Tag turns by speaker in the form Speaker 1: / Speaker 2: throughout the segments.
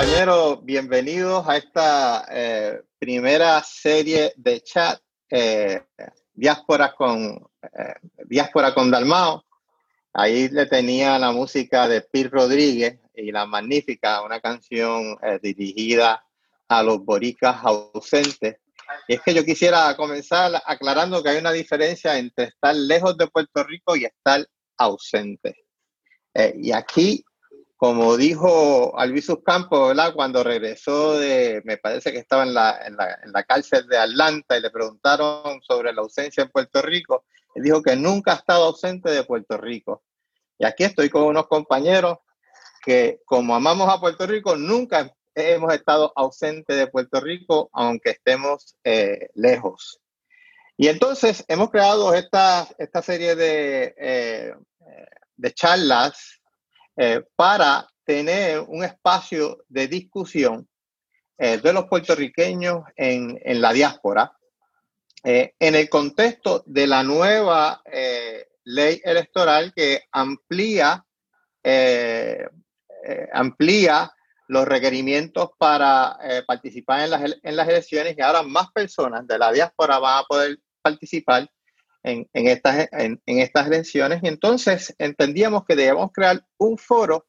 Speaker 1: compañeros, bienvenidos a esta eh, primera serie de chat eh, Diáspora con eh, Diáspora con Dalmao. Ahí le tenía la música de Pete Rodríguez y la magnífica, una canción dirigida a los boricas ausentes. Y es que yo quisiera comenzar aclarando que hay una diferencia entre estar lejos de Puerto Rico y estar ausente. y aquí como dijo Alvisus Campos, ¿verdad? Cuando regresó de, me parece que estaba en la, en, la, en la, cárcel de Atlanta y le preguntaron sobre la ausencia en Puerto Rico, él dijo que nunca ha estado ausente de Puerto Rico. Y aquí estoy con unos compañeros que como amamos a Puerto Rico, nunca hemos estado ausentes de Puerto Rico, aunque estemos eh, lejos. Y entonces hemos creado esta, esta serie de, eh, de charlas eh, para tener un espacio de discusión eh, de los puertorriqueños en, la diáspora. Eh, en el contexto de la nueva ley electoral que amplía, amplía los requerimientos para participar en las, en las elecciones y ahora más personas de la diáspora van a poder participar en, estas, en, estas elecciones y entonces entendíamos que debíamos crear un foro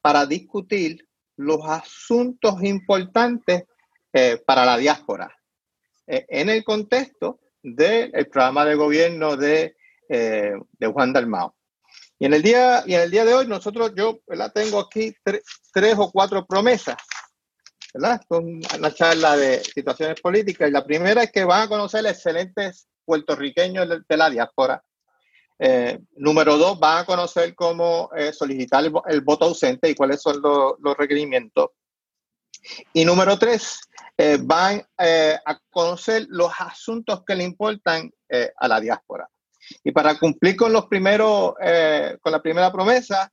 Speaker 1: para discutir los asuntos importantes eh, para la diáspora eh, en el contexto del programa de gobierno de, eh, de Juan Dalmao. Y en el día, y en el día de hoy nosotros, yo la tengo aquí tres o cuatro promesas, ¿verdad? Con una charla de situaciones políticas. Y la primera es que van a conocer excelentes puertorriqueños de, la diáspora. Eh, número dos, van a conocer cómo eh, solicitar el, voto ausente y cuáles son los requerimientos. Y número tres, eh, van a conocer los asuntos que le importan a la diáspora. Y para cumplir con los primeros, con la primera promesa,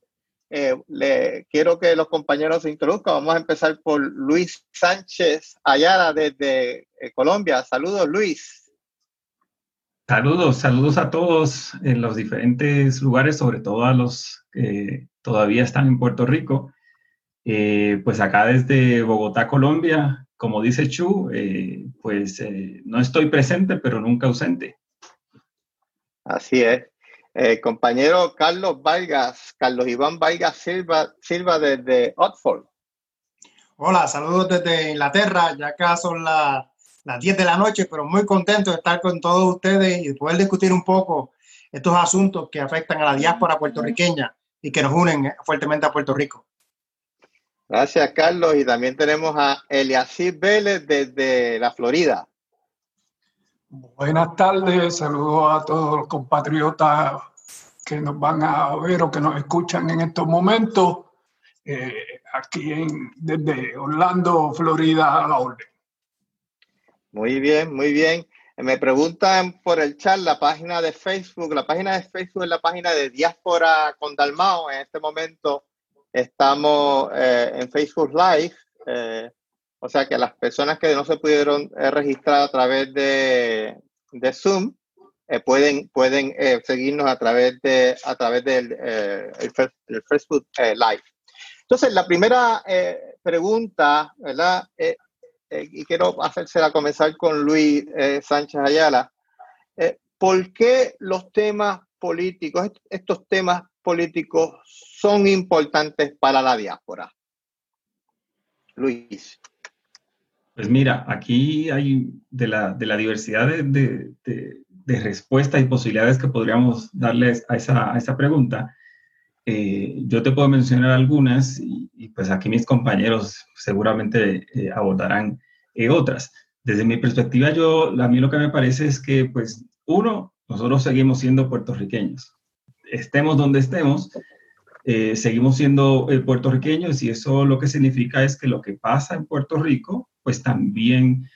Speaker 1: le quiero que los compañeros se introduzcan. Vamos a empezar por Luis Sánchez Ayala desde Colombia. Saludos, Luis.
Speaker 2: Saludos, saludos a todos en los diferentes lugares, sobre todo a los que todavía están en Puerto Rico. Eh, pues acá desde Bogotá, Colombia, como dice Chu, eh, pues eh, no estoy presente, pero nunca ausente.
Speaker 1: Así es. compañero Carlos Vargas, Carlos Iván Vargas Silva, Silva desde Oxford.
Speaker 3: Hola, saludos desde Inglaterra, ya acá son las las 10 de la noche, pero muy contento de estar con todos ustedes y poder discutir un poco estos asuntos que afectan a la diáspora puertorriqueña y que nos unen fuertemente a Puerto Rico.
Speaker 1: Gracias, Carlos. Y también tenemos a Eliasir Vélez desde la Florida.
Speaker 4: Buenas tardes, saludos a todos los compatriotas que nos van a ver o que nos escuchan en estos momentos. Eh, aquí en, desde Orlando, Florida, a la orden.
Speaker 1: Muy bien, muy bien. Me preguntan por el chat la página de Facebook. La página de Facebook es la página de Diáspora con Dalmao. En este momento estamos eh, en Facebook Live. Eh, o sea que las personas que no se pudieron eh, registrar a través de, Zoom pueden, pueden seguirnos a través, de, a través del Facebook Live. Entonces, la primera pregunta, ¿verdad? Eh, y quiero hacérsela comenzar con Luis eh, Sánchez Ayala. Eh, ¿Por qué los temas políticos, estos temas políticos son importantes para la diáspora? Luis.
Speaker 2: Pues mira, aquí hay de la, de la diversidad de, de, de, respuestas y posibilidades que podríamos darles a esa, a esa pregunta. Yo te puedo mencionar algunas y, pues aquí mis compañeros seguramente eh, abordarán eh, otras. Desde mi perspectiva, yo, a mí lo que me parece es que, pues, uno, nosotros seguimos siendo puertorriqueños. Estemos donde estemos, eh, seguimos siendo puertorriqueños y eso lo que significa es que lo que pasa en Puerto Rico, pues también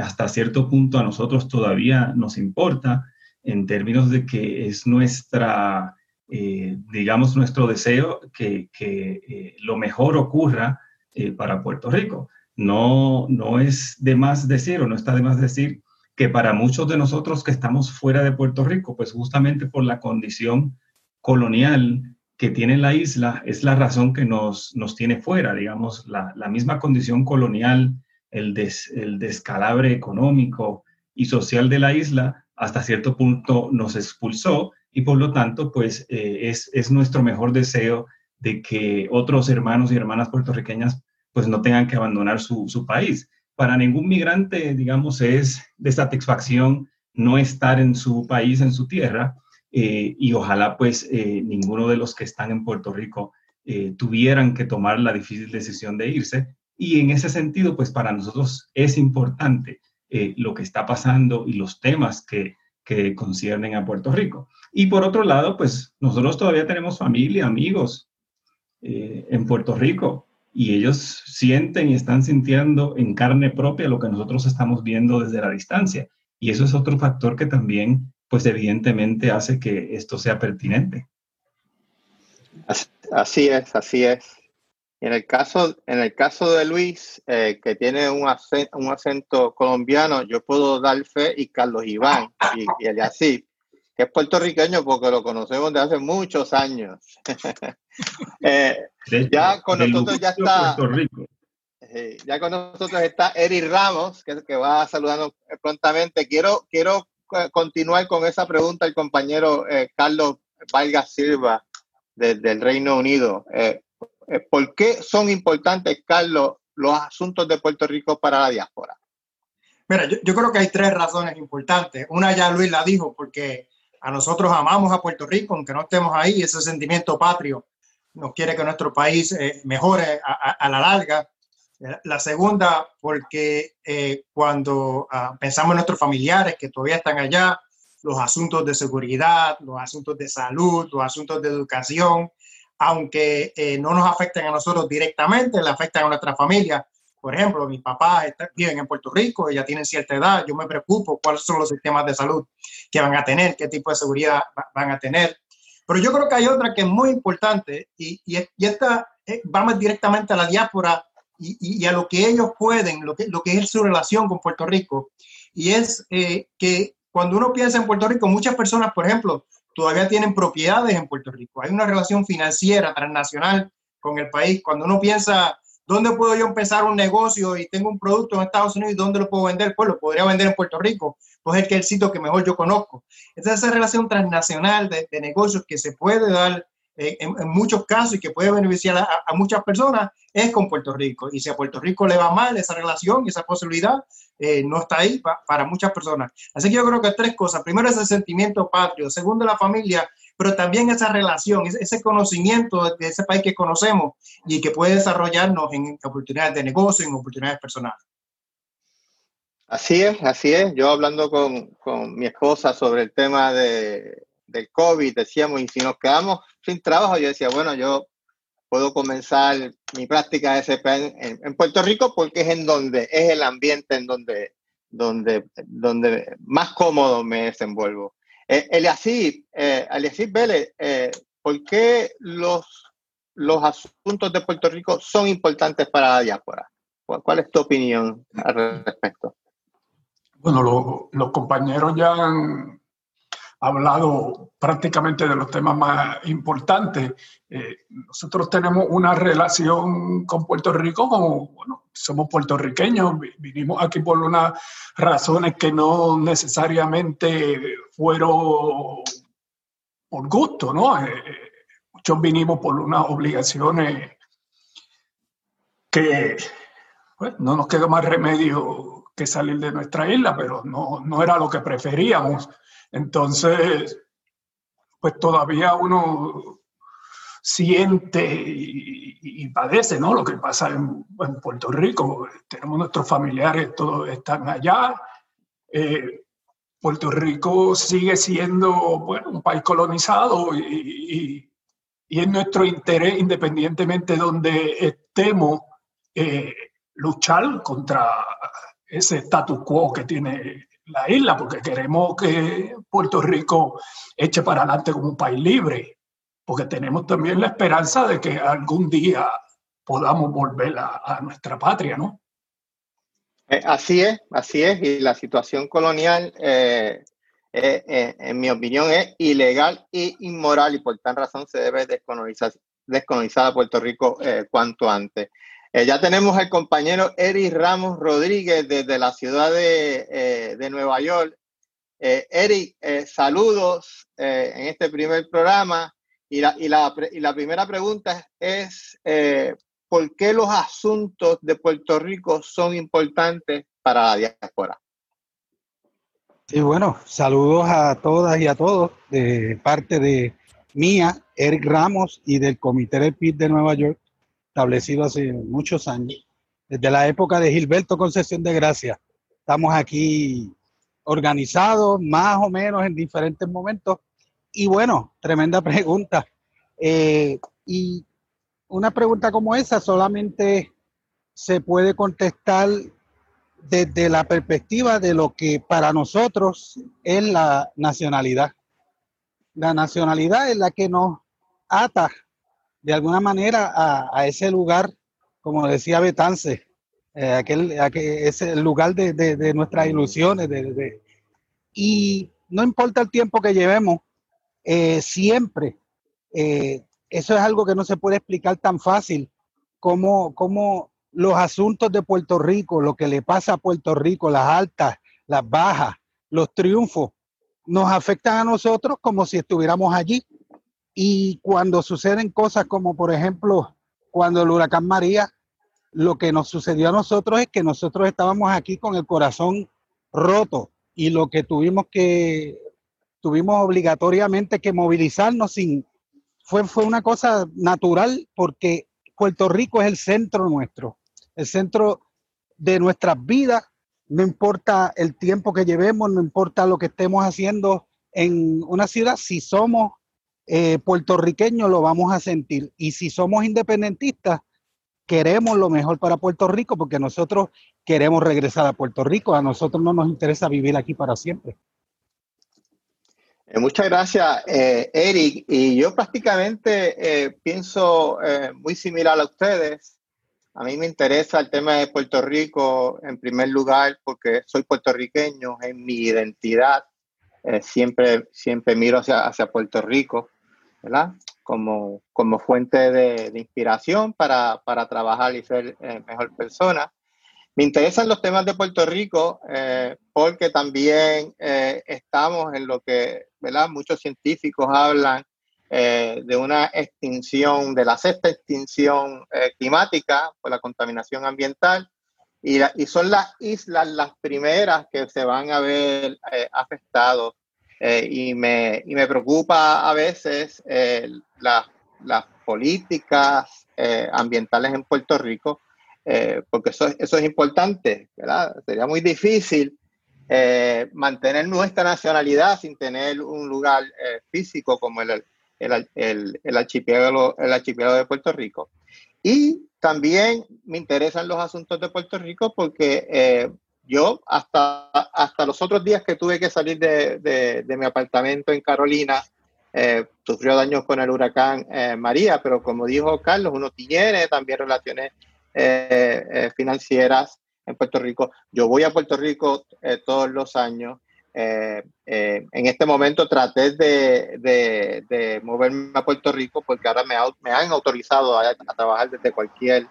Speaker 2: hasta cierto punto a nosotros todavía nos importa en términos de que es nuestra, eh, digamos, nuestro deseo que, eh, lo mejor ocurra eh, para Puerto Rico. No, no es de más decir o no está de más decir que para muchos de nosotros que estamos fuera de Puerto Rico, pues justamente por la condición colonial que tiene la isla es la razón que nos, nos tiene fuera, digamos, la, la misma condición colonial, el, el descalabre económico y social de la isla, hasta cierto punto nos expulsó y por lo tanto, pues eh, es, es nuestro mejor deseo de que otros hermanos y hermanas puertorriqueñas pues no tengan que abandonar su, su país. Para ningún migrante, digamos, es de satisfacción no estar en su país, en su tierra, eh, y ojalá pues eh, ninguno de los que están en Puerto Rico eh, tuvieran que tomar la difícil decisión de irse. Y en ese sentido, pues para nosotros es importante lo que está pasando y los temas que, que conciernen a Puerto Rico. Y por otro lado, pues nosotros todavía tenemos familia, amigos en Puerto Rico y ellos sienten y están sintiendo en carne propia lo que nosotros estamos viendo desde la distancia. Y eso es otro factor que también, pues evidentemente hace que esto sea pertinente.
Speaker 1: Así es, así es. En el caso, en el caso de Luis, eh, que tiene un acento, un acento, colombiano, yo puedo dar fe y Carlos Iván y, y así, que es puertorriqueño porque lo conocemos de hace muchos años. eh, ya con nosotros ya está. Eh, ya con nosotros está Eric Ramos, que, que va saludando prontamente. Quiero, quiero eh, continuar con esa pregunta el compañero eh, Carlos Valga Silva desde el Reino Unido. ¿Por qué son importantes, Carlos, los asuntos de Puerto Rico para la diáspora?
Speaker 3: Mira, yo, yo, creo que hay tres razones importantes. Una ya Luis la dijo, porque a nosotros amamos a Puerto Rico, aunque no estemos ahí, ese sentimiento patrio nos quiere que nuestro país mejore a, a, la larga. La segunda, porque eh, cuando uh, pensamos en nuestros familiares que todavía están allá, los asuntos de seguridad, los asuntos de salud, los asuntos de educación, aunque eh, no nos afecten a nosotros directamente, le afectan a nuestra familia. Por ejemplo, mis papás están, viven en Puerto Rico, ya tienen cierta edad, yo me preocupo cuáles son los sistemas de salud que van a tener, qué tipo de seguridad van a tener. Pero yo creo que hay otra que es muy importante y, y, y esta eh, va directamente a la diáspora y, a lo que ellos pueden, lo que, lo que es su relación con Puerto Rico. Y es eh, que cuando uno piensa en Puerto Rico, muchas personas, por ejemplo, todavía tienen propiedades en Puerto Rico. Hay una relación financiera transnacional con el país. Cuando uno piensa, ¿dónde puedo yo empezar un negocio y tengo un producto en Estados Unidos y dónde lo puedo vender? Pues lo podría vender en Puerto Rico, pues es el sitio que mejor yo conozco. Entonces, esa relación transnacional de, de negocios que se puede dar eh, en, muchos casos y que puede beneficiar a, muchas personas es con Puerto Rico. Y si a Puerto Rico le va mal esa relación y esa posibilidad, eh, no está ahí pa, para muchas personas. Así que yo creo que tres cosas. Primero, ese sentimiento patrio. Segundo, la familia, pero también esa relación, ese conocimiento de ese país que conocemos y que puede desarrollarnos en oportunidades de negocio, en oportunidades personales.
Speaker 1: Así es, así es. Yo hablando con, con mi esposa sobre el tema de, del COVID, decíamos, y si nos quedamos sin trabajo, yo decía, bueno, yo puedo comenzar mi práctica de SP en, en, Puerto Rico porque es en donde, es el ambiente en donde, donde, donde más cómodo me desenvuelvo. Eh, Eliasí, eh, Vélez, eh, ¿por qué los, los asuntos de Puerto Rico son importantes para la diáspora? ¿Cuál, cuál es tu opinión al respecto?
Speaker 4: Bueno, lo, los compañeros ya han hablado prácticamente de los temas más importantes. Eh, nosotros tenemos una relación con Puerto Rico como, somos puertorriqueños, vinimos aquí por unas razones que no necesariamente fueron por gusto, ¿no? Eh, muchos vinimos por unas obligaciones que pues, no nos quedó más remedio que salir de nuestra isla, pero no, no era lo que preferíamos. Entonces, pues todavía uno siente y, padece, ¿no? Lo que pasa en, Puerto Rico. Tenemos nuestros familiares, todos están allá. Eh, Puerto Rico sigue siendo, un país colonizado y, y, y es nuestro interés, independientemente de donde estemos, eh, luchar contra ese status quo que tiene la isla, porque queremos que Puerto Rico eche para adelante como un país libre, porque tenemos también la esperanza de que algún día podamos volver a, nuestra patria, ¿no?
Speaker 1: Eh, así es, así es, y la situación colonial eh, en mi opinión, es ilegal e inmoral y por tal razón se debe descolonizar, descolonizar a Puerto Rico cuanto antes. Ya tenemos al compañero Eric Ramos Rodríguez desde la ciudad de, de Nueva York. Eric, saludos en este primer programa. Y la, y la, y la primera pregunta es, ¿por qué los asuntos de Puerto Rico son importantes para la diáspora?
Speaker 5: Sí, bueno, saludos a todas y a todos de parte de mía, Eric Ramos y del Comité del PIB de Nueva York, establecido hace muchos años, desde la época de Gilberto Concesión de Gracia. Estamos aquí organizados más o menos en diferentes momentos. Y bueno, tremenda pregunta. Eh, y una pregunta como esa solamente se puede contestar desde la perspectiva de lo que para nosotros es la nacionalidad. La nacionalidad es la que nos ata de alguna manera a, ese lugar, como decía Betance, eh, aquel, es el lugar de, nuestras ilusiones. y no importa el tiempo que llevemos, eh, siempre eh, eso es algo que no se puede explicar tan fácil como, como los asuntos de Puerto Rico, lo que le pasa a Puerto Rico, las altas, las bajas, los triunfos, nos afectan a nosotros como si estuviéramos allí. Y cuando suceden cosas como, por ejemplo, cuando el huracán María, lo que nos sucedió a nosotros es que nosotros estábamos aquí con el corazón roto y lo que tuvimos que, tuvimos obligatoriamente que movilizarnos sin, fue, fue una cosa natural porque Puerto Rico es el centro nuestro, el centro de nuestras vidas, no importa el tiempo que llevemos, no importa lo que estemos haciendo en una ciudad, si somos eh, puertorriqueños lo vamos a sentir y si somos independentistas, queremos lo mejor para Puerto Rico porque nosotros queremos regresar a Puerto Rico, a nosotros no nos interesa vivir aquí para siempre.
Speaker 1: Eh, muchas gracias, eh, Eric. Y yo prácticamente eh, pienso muy similar a ustedes. A mí me interesa el tema de Puerto Rico en primer lugar porque soy puertorriqueño, en mi identidad. siempre, siempre miro hacia, hacia Puerto Rico, ¿verdad? Como, como fuente de, inspiración para, para, trabajar y ser mejor persona. Me interesan los temas de Puerto Rico eh, porque también eh, estamos en lo que muchos científicos hablan eh, de una extinción, de la sexta extinción climática por la contaminación ambiental. Y, y, son las islas las primeras que se van a ver afectadas. y, me, y me preocupa a veces las políticas ambientales en Puerto Rico eh, porque eso, eso es importante, ¿verdad? Sería muy difícil eh, mantener nuestra nacionalidad sin tener un lugar eh, físico como el, el, el, el, archipiélago, el archipiélago de Puerto Rico. Y también me interesan los asuntos de Puerto Rico porque yo hasta, hasta los otros días que tuve que salir de, de, mi apartamento en Carolina, sufrió daños con el huracán María, pero como dijo Carlos, uno tiene también relaciones eh, eh, financieras en Puerto Rico. Yo voy a Puerto Rico eh, todos los años. en este momento traté de, de, moverme a Puerto Rico porque ahora me, me han autorizado a, trabajar desde cualquier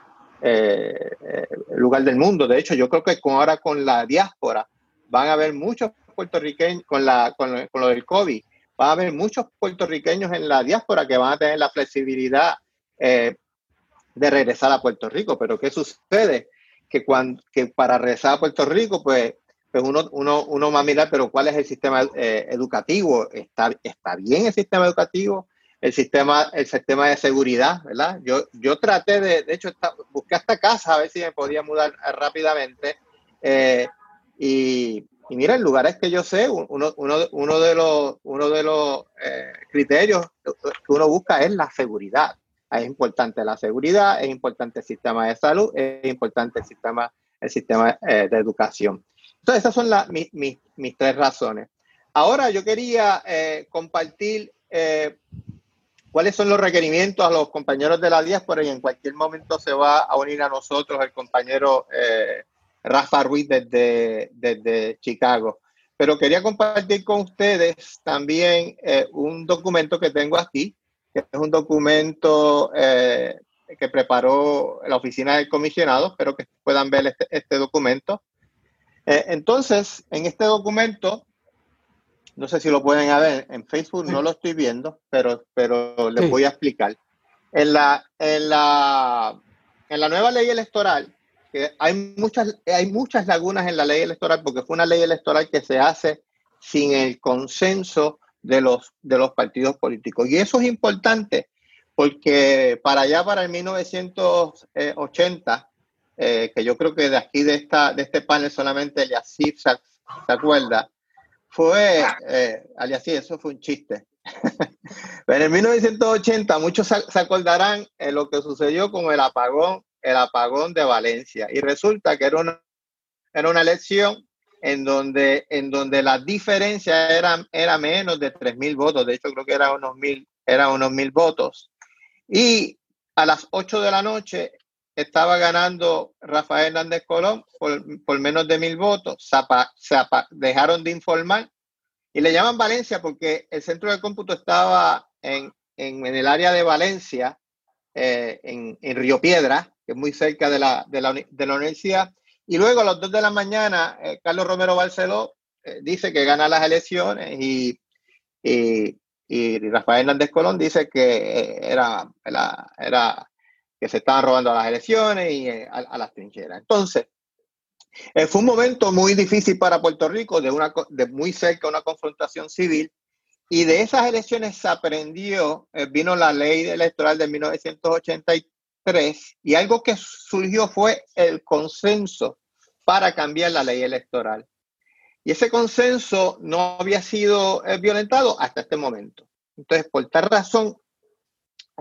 Speaker 1: lugar del mundo. De hecho, yo creo que con, ahora con la diáspora van a haber muchos puertorriqueños, con, la, con, con lo del COVID, va a haber muchos puertorriqueños en la diáspora que van a tener la flexibilidad eh, de regresar a Puerto Rico. Pero ¿qué sucede? Que, cuando, que para regresar a Puerto Rico, pues, pues uno, uno, uno va a mirar, pero ¿cuál es el sistema eh, educativo? ¿Está, ¿Está bien el sistema educativo? El sistema, el sistema de seguridad, ¿verdad? Yo, yo traté de, de hecho, busqué hasta casa a ver si me podía mudar eh, rápidamente. Eh, y, y, mira, en lugares que yo sé, uno, uno, uno de los, uno de los criterios que uno busca es la seguridad. Es importante la seguridad, es importante el sistema de salud, es importante el sistema, el sistema eh, de educación. Entonces, esas son las, mis, mis, tres razones. Ahora yo quería eh, compartir eh, cuáles son los requerimientos a los compañeros de la diáspora y en cualquier momento se va a unir a nosotros el compañero Rafa Ruiz desde, desde Chicago. pero quería compartir con ustedes también un documento que tengo aquí, que es un documento que preparó la oficina del comisionado. Espero que puedan ver este, este documento. entonces, en este documento no sé si lo pueden ver en Facebook, no lo estoy viendo, pero, pero les voy a explicar. En la, en, la, en la nueva ley electoral, que hay muchas, hay muchas lagunas en la ley electoral porque fue una ley electoral que se hace sin el consenso de los, de los partidos políticos. Y eso es importante porque para allá, para el 1980, eh, que yo creo que de aquí, de, esta, de este panel, solamente Yacif se, se acuerda, fue, eh, así, eso fue un chiste. Pero en 1980 muchos se acordarán de lo que sucedió con el apagón, el apagón de Valencia. Y resulta que era una, era una elección en donde, en donde la diferencia era, era menos de 3.000 votos. De hecho, creo que era unos mil, era unos mil votos. Y a las 8 de la noche estaba ganando Rafael Hernández Colón por, menos de mil votos, se, dejaron de informar y le llaman Valencia porque el centro de cómputo estaba en, el área de Valencia, eh, en, Río Piedra, que es muy cerca de la, de la, universidad. Y luego a las dos de la mañana, eh, Carlos Romero Barceló eh, dice que gana las elecciones y, y, Rafael Hernández Colón dice que era, era que se estaban robando a las elecciones y eh, a, las trincheras. Entonces, eh, fue un momento muy difícil para Puerto Rico, de, una, de muy cerca una confrontación civil, y de esas elecciones se aprendió, eh, vino la ley electoral de 1983, y algo que surgió fue el consenso para cambiar la ley electoral. Y ese consenso no había sido violentado hasta este momento. Entonces, por tal razón,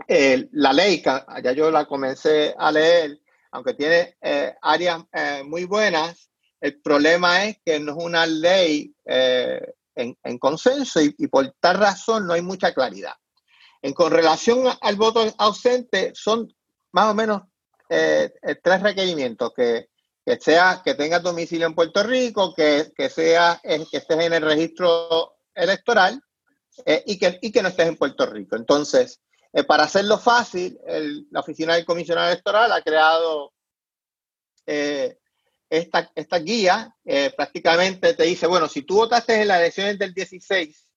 Speaker 1: la ley, ya yo la comencé a leer, aunque tiene eh, áreas eh, muy buenas, el problema es que no es una ley eh, en, consenso y, por tal razón no hay mucha claridad. En con relación al voto ausente, son más o menos tres requerimientos, que, sea, que tengas domicilio en Puerto Rico, que, que, sea, que estés en el registro electoral y, que, y que no estés en Puerto Rico. Entonces, eh, para hacerlo fácil, la Oficina del Comisionado Electoral ha creado eh, esta, guía. Eh, prácticamente te dice, bueno, si tú votaste en las elecciones del 16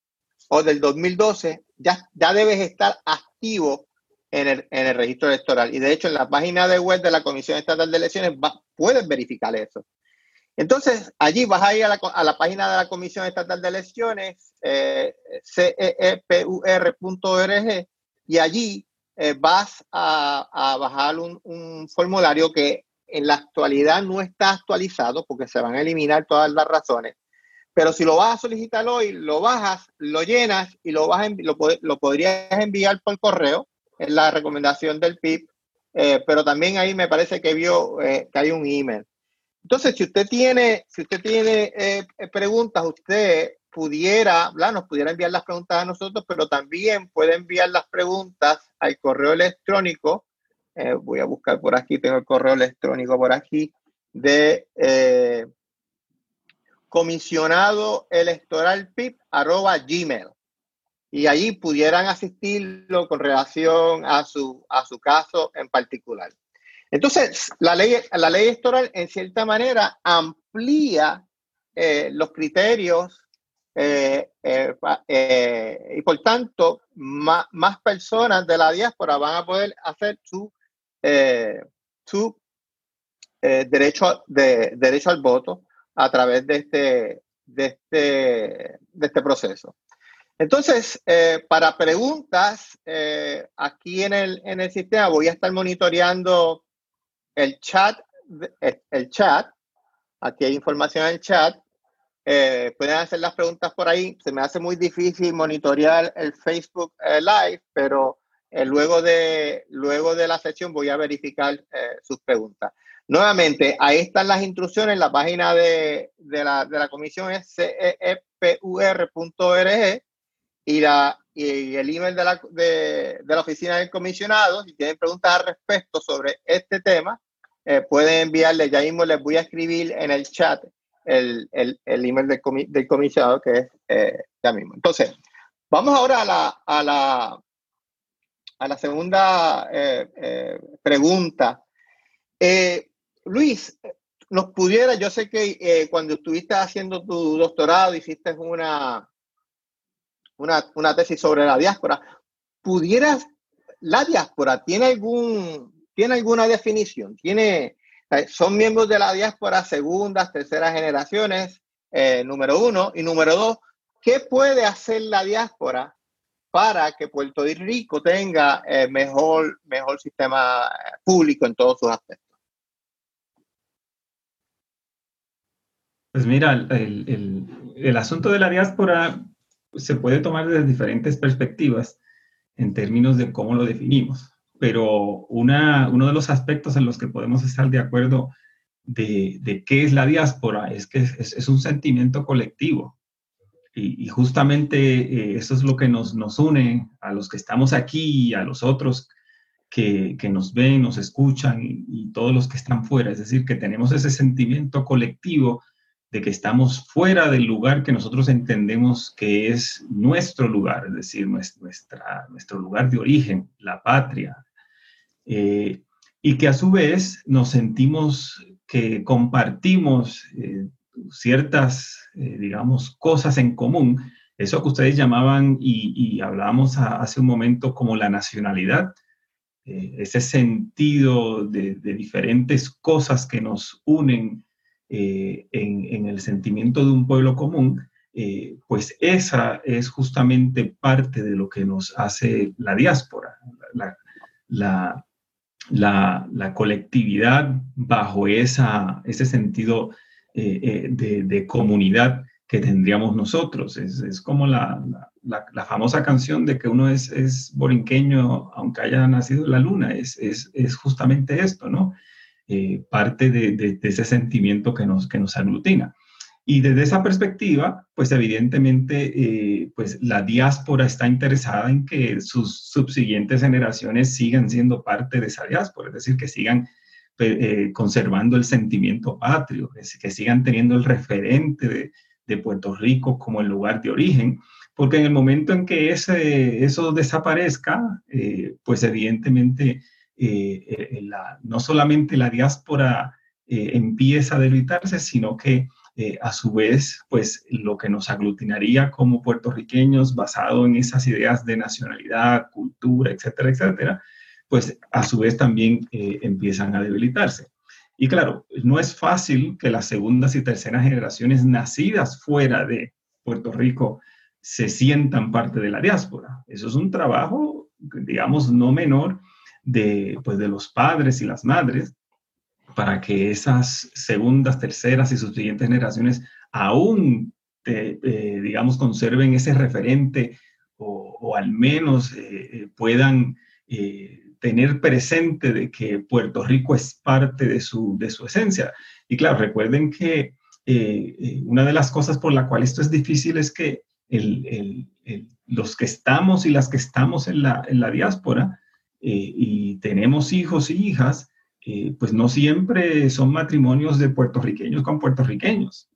Speaker 1: o del 2012, ya, debes estar activo en el, registro electoral. Y de hecho, en la página de web de la Comisión Estatal de Elecciones puedes verificar eso. Entonces, allí vas a ir a la, a la página de la Comisión Estatal de Elecciones, eh, ceepur.org, y allí eh, vas a, bajar un, formulario que en la actualidad no está actualizado porque se van a eliminar todas las razones. Pero si lo vas a solicitar hoy, lo bajas, lo llenas y lo, vas lo, lo podrías enviar por correo, es la recomendación del PIB, eh, pero también ahí me parece que vio eh, que hay un email. Entonces, si usted tiene, si usted tiene preguntas, usted pudiera, nos pudiera enviar las preguntas a nosotros, pero también puede enviar las preguntas al correo electrónico. Eh, voy a buscar por aquí, tengo el correo electrónico por aquí, de eh, comisionado electoral pip arroba gmail. Y ahí pudieran asistirlo con relación a su, a su caso en particular. Entonces, la ley, la ley electoral en cierta manera amplía eh, los criterios eh, eh, eh, y por tanto, más, personas de la diáspora van a poder hacer su, su derecho, de, derecho al voto a través de este, de este, de este proceso. Entonces, para preguntas, aquí en el, en el sistema voy a estar monitoreando el chat, el chat. Aquí hay información en el chat. Eh, pueden hacer las preguntas por ahí. Se me hace muy difícil monitorear el Facebook eh, Live, pero eh, luego, de, luego de la sesión voy a verificar sus preguntas. Nuevamente, ahí están las instrucciones. La página de, de, la, de la, comisión es cepur.org y, la, y el email de la, de, de la oficina del comisionado. Si tienen preguntas al respecto sobre este tema, pueden enviarle. Ya mismo les voy a escribir en el chat el, el, el email del, del, comisionado, que es eh, ya mismo. Entonces, vamos ahora a la, a la, a la segunda eh, eh, pregunta. Luis, nos pudiera, yo sé que cuando estuviste haciendo tu doctorado, hiciste una, una, una tesis sobre la diáspora, ¿pudieras, la diáspora tiene algún, tiene alguna definición? ¿Tiene, son miembros de la diáspora segundas, terceras generaciones, eh, número uno. Y número dos, ¿qué puede hacer la diáspora para que Puerto Rico tenga eh, mejor, mejor sistema eh, público en todos sus aspectos?
Speaker 2: Pues mira, el asunto de la diáspora se puede tomar desde diferentes perspectivas en términos de cómo lo definimos pero una, uno de los aspectos en los que podemos estar de acuerdo de, de qué es la diáspora es que es, es un sentimiento colectivo. Y, y justamente eh, eso es lo que nos, nos une a los que estamos aquí y a los otros que, que nos ven, nos escuchan y, y, todos los que están fuera. Es decir, que tenemos ese sentimiento colectivo de que estamos fuera del lugar que nosotros entendemos que es nuestro lugar, es decir, nuestra, nuestro lugar de origen, la patria, eh, y que a su vez nos sentimos que compartimos eh, ciertas, eh, digamos, cosas en común, eso que ustedes llamaban y, y hablábamos hace un momento como la nacionalidad, ese sentido de, de, diferentes cosas que nos unen en, en, el sentimiento de un pueblo común, pues esa es justamente parte de lo que nos hace la diáspora, la, la, la, colectividad bajo esa, ese sentido eh, eh, de, comunidad que tendríamos nosotros. Es, como la, famosa canción de que uno es, es, borinqueño aunque haya nacido en la luna. Es, es justamente esto, ¿no? Eh, parte de, ese sentimiento que nos, que nos aglutina. Y desde esa perspectiva, pues evidentemente, eh, pues la diáspora está interesada en que sus subsiguientes generaciones sigan siendo parte de esa diáspora, es decir, que sigan eh, conservando el sentimiento patrio, que, sigan teniendo el referente de, de, Puerto Rico como el lugar de origen, porque en el momento en que ese, eso desaparezca, eh, pues evidentemente la, no solamente la diáspora empieza a debilitarse, sino que eh, a su vez, pues lo que nos aglutinaría como puertorriqueños basado en esas ideas de nacionalidad, cultura, etcétera, etcétera, pues a su vez también eh, empiezan a debilitarse. Y claro, no es fácil que las segundas y terceras generaciones nacidas fuera de Puerto Rico se sientan parte de la diáspora. Eso es un trabajo, digamos, no menor de, pues, de los padres y las madres para que esas segundas, terceras y sus siguientes generaciones aún, eh, eh, digamos, conserven ese referente o, al menos eh, puedan tener presente de que Puerto Rico es parte de su, de su esencia. Y claro, recuerden que una de las cosas por la cual esto es difícil es que los que estamos y las que estamos en la, en la diáspora y tenemos hijos y hijas, eh, pues no siempre son matrimonios de puertorriqueños con puertorriqueños.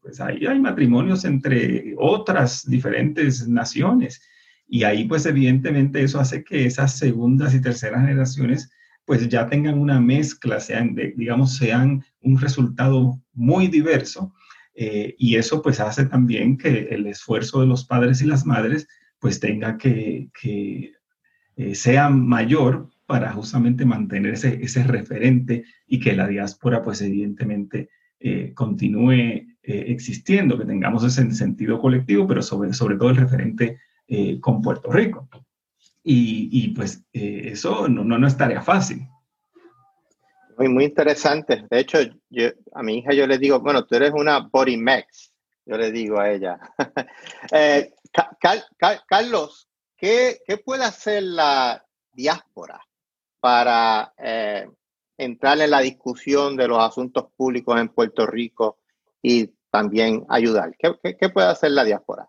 Speaker 2: Pues ahí hay matrimonios entre otras diferentes naciones. Y ahí pues evidentemente eso hace que esas segundas y terceras generaciones pues ya tengan una mezcla, sean, digamos, sean un resultado muy diverso. Eh, y eso pues hace también que el esfuerzo de los padres y las madres pues tenga que, que eh, sea mayor para justamente mantener ese, referente y que la diáspora, pues evidentemente, eh, continúe eh, existiendo, que tengamos ese sentido colectivo, pero sobre, sobre todo el referente eh, con Puerto Rico. Y, pues eso no, no, no, es tarea fácil.
Speaker 1: Muy, muy interesante. De hecho, yo, a mi hija yo le digo, bueno, tú eres una body max, yo le digo a ella. Carlos, ¿qué, ¿qué puede hacer la diáspora para eh, entrar en la discusión de los asuntos públicos en Puerto Rico y también ayudar? ¿Qué, qué, puede hacer la diáspora?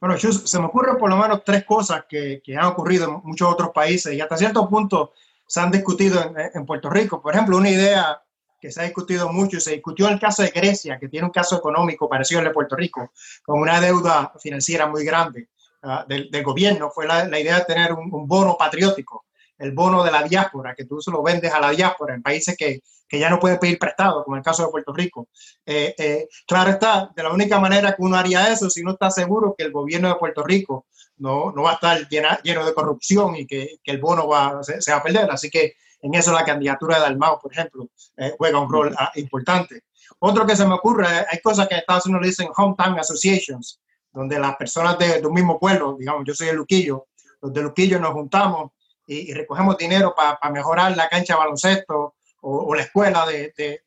Speaker 3: Bueno, se me ocurren por lo menos tres cosas que, que, han ocurrido en muchos otros países y hasta cierto punto se han discutido en, en, Puerto Rico. Por ejemplo, una idea que se ha discutido mucho y se discutió el caso de Grecia, que tiene un caso económico parecido al de Puerto Rico, con una deuda financiera muy grande uh, del, del, gobierno, fue la, la idea de tener un, un, bono patriótico, el bono de la diáspora, que tú se lo vendes a la diáspora en países que, que ya no pueden pedir prestado, como el caso de Puerto Rico. Eh, eh, claro está, de la única manera que uno haría eso, si no está seguro que el gobierno de Puerto Rico no, no va a estar llena, lleno de corrupción y que, que el bono va, se, se va a perder. Así que en eso la candidatura de Dalmau, por ejemplo, eh, juega un rol uh, importante. Otro que se me ocurre, hay cosas que en Estados Unidos le dicen hometown associations, donde las personas de, de, un mismo pueblo, digamos, yo soy de Luquillo, los de Luquillo nos juntamos y, y recogemos dinero para pa mejorar la cancha de baloncesto o, o la escuela de, de,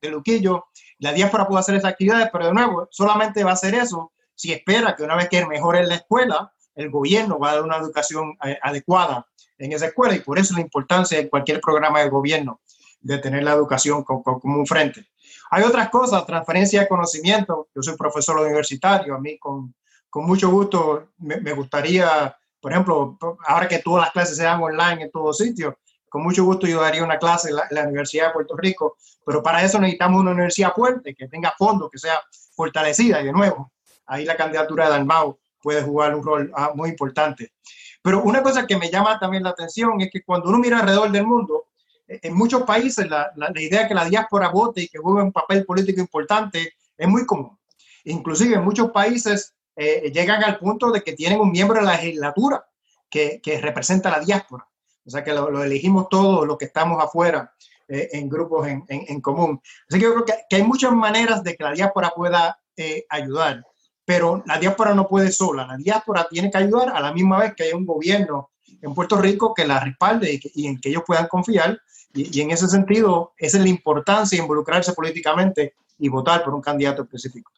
Speaker 3: de, Luquillo. La diáspora puede hacer esas actividades, pero de nuevo, solamente va a hacer eso si espera que una vez que mejore la escuela, el gobierno va a dar una educación eh, adecuada en esa escuela y por eso la importancia de cualquier programa de gobierno de tener la educación como un frente. Hay otras cosas, transferencia de conocimiento. Yo soy profesor universitario, a mí con, con mucho gusto me, me, gustaría, por ejemplo, ahora que todas las clases se dan online en todos sitios, con mucho gusto yo daría una clase en la, en la, Universidad de Puerto Rico, pero para eso necesitamos una universidad fuerte, que tenga fondos, que sea fortalecida y de nuevo, ahí la candidatura de Dalmau puede jugar un rol ah, muy importante. Pero una cosa que me llama también la atención es que cuando uno mira alrededor del mundo, eh, en muchos países la, la, la idea de que la diáspora vote y que juegue un papel político importante es muy común. Inclusive en muchos países eh, llegan al punto de que tienen un miembro de la legislatura que, que representa la diáspora. O sea que lo, lo elegimos todos los que estamos afuera eh, en grupos en, en, en, común. Así que yo creo que, que, hay muchas maneras de que la diáspora pueda eh, ayudar pero la diáspora no puede sola, la diáspora tiene que ayudar a la misma vez que hay un gobierno en Puerto Rico que la respalde y, que, y en que ellos puedan confiar. Y, y, en ese sentido, esa es la importancia de involucrarse políticamente y votar por un candidato específico.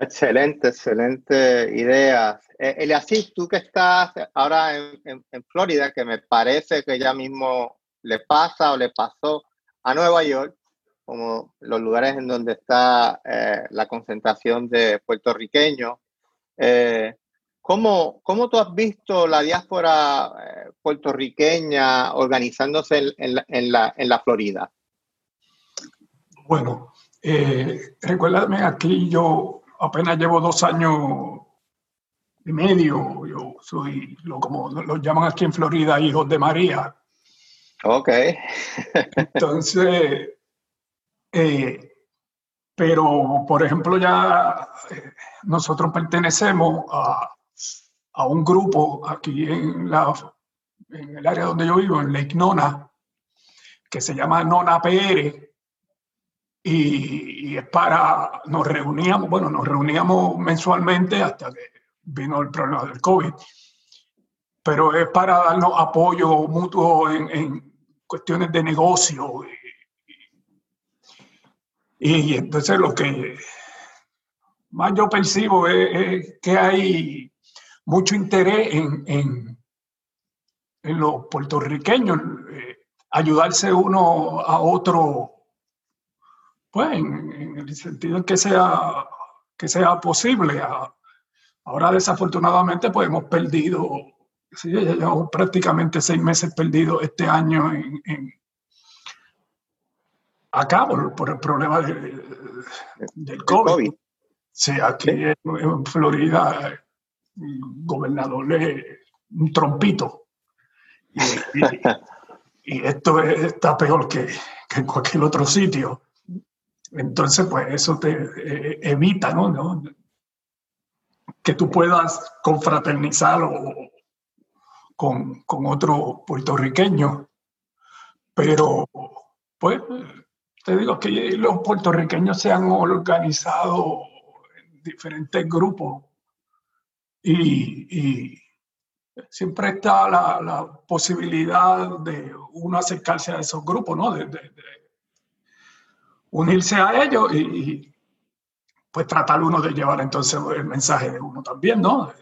Speaker 1: Excelente, excelente idea. Eh, tú que estás ahora en, Florida, que me parece que ya mismo le pasa o le pasó a Nueva York, como los lugares en donde está eh, la concentración de puertorriqueños. Eh, ¿cómo, ¿Cómo tú has visto la diáspora eh, puertorriqueña organizándose en, en, la, la, la Florida?
Speaker 4: Bueno, eh, recuérdame, aquí yo apenas llevo dos años y medio, yo soy, lo, como lo llaman aquí en Florida, hijos de María.
Speaker 1: Ok.
Speaker 4: Entonces, eh, pero, por ejemplo, ya eh, nosotros pertenecemos a, a, un grupo aquí en, la, en el área donde yo vivo, en Lake Nona, que se llama Nona PR. Y, es para, nos reuníamos, bueno, nos reuníamos mensualmente hasta que vino el problema del COVID, pero es para darnos apoyo mutuo en, en cuestiones de negocio. Y entonces lo que más yo percibo es, que hay mucho interés en, en, en los puertorriqueños, eh, ayudarse uno a otro, pues en, en, el sentido en que sea, que sea posible. Ahora desafortunadamente pues hemos perdido, sí, ya llevamos prácticamente seis meses perdidos este año en, en acá por, por el problema de, del COVID. COVID. Sí, aquí sí. En, Florida el gobernador es un trompito. Y, y, y esto es, está peor que, que, en cualquier otro sitio. Entonces, pues eso te eh, evita, ¿no? Que tú puedas confraternizar o, con, con otro puertorriqueño. Pero, pues, te digo que los puertorriqueños se han organizado en diferentes grupos y, siempre está la, posibilidad de uno acercarse a esos grupos, ¿no? Unirse a ellos y, y, pues tratar uno de llevar entonces el mensaje de uno también, ¿no?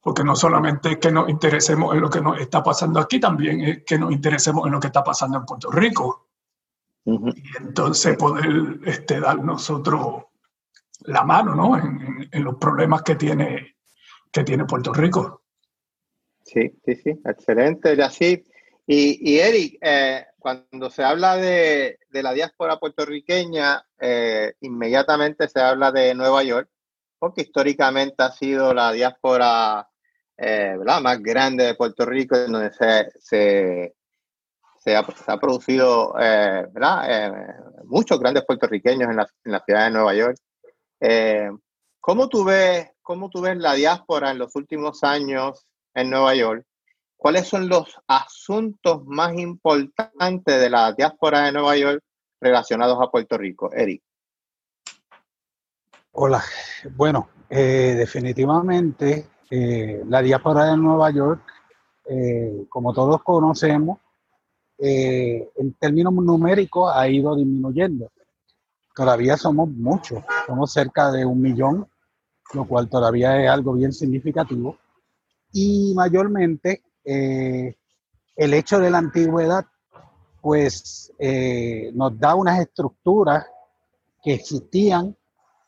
Speaker 4: Porque no solamente es que nos interesemos en lo que nos está pasando aquí, también es que nos interesemos en lo que está pasando en Puerto Rico. Uh -huh. Y entonces poder este, dar nosotros la mano ¿no? en, en, en, los problemas que tiene, que tiene Puerto Rico.
Speaker 1: Sí, sí, sí, excelente, Yacid. Y, Eric, eh, cuando se habla de, la diáspora puertorriqueña, eh, inmediatamente se habla de Nueva York, porque históricamente ha sido la diáspora eh, más grande de Puerto Rico, donde se, se, ha, producido muchos grandes puertorriqueños en la, en la, ciudad de Nueva York. ¿cómo, tú ves, ¿Cómo tú ves la diáspora en los últimos años en Nueva York? ¿Cuáles son los asuntos más importantes de la diáspora de Nueva York relacionados a Puerto Rico? Eric.
Speaker 5: Hola. Bueno, eh, definitivamente eh, la diáspora de Nueva York, eh, como todos conocemos, en términos numéricos ha ido disminuyendo. Todavía somos muchos, somos cerca de un millón, lo cual todavía es algo bien significativo. Y mayormente eh, el hecho de la antigüedad, pues eh, nos da unas estructuras que existían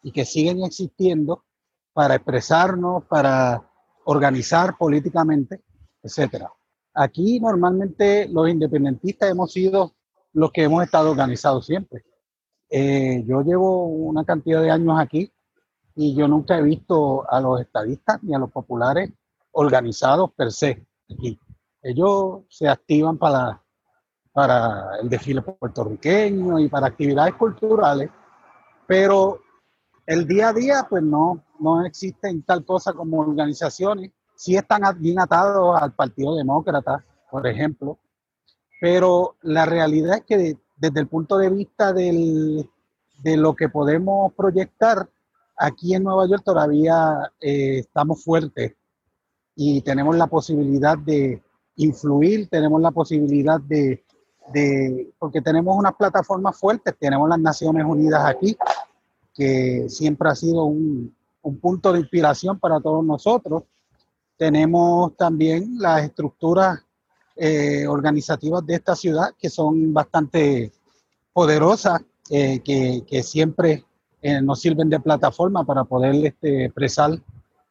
Speaker 5: y que siguen existiendo para expresarnos, para organizar políticamente, etcétera. Aquí normalmente los independentistas hemos sido los que hemos estado organizados siempre. Eh, yo llevo una cantidad de años aquí y yo nunca he visto a los estadistas ni a los populares organizados per se. Ellos se activan para, para el desfile puertorriqueño y para actividades culturales, pero el día a día pues no, no existen tal cosa como organizaciones. Sí están bien atados al Partido Demócrata, por ejemplo, pero la realidad es que desde el punto de vista de lo que podemos proyectar, aquí en Nueva York todavía eh, estamos fuertes y tenemos la posibilidad de influir, tenemos la posibilidad de, de, porque tenemos unas plataformas fuertes, tenemos las Naciones Unidas aquí, que siempre ha sido un, un punto de inspiración para todos nosotros. Tenemos también las estructuras eh, organizativas de esta ciudad que son bastante poderosas, eh, que, que, siempre eh, nos sirven de plataforma para poder este, expresar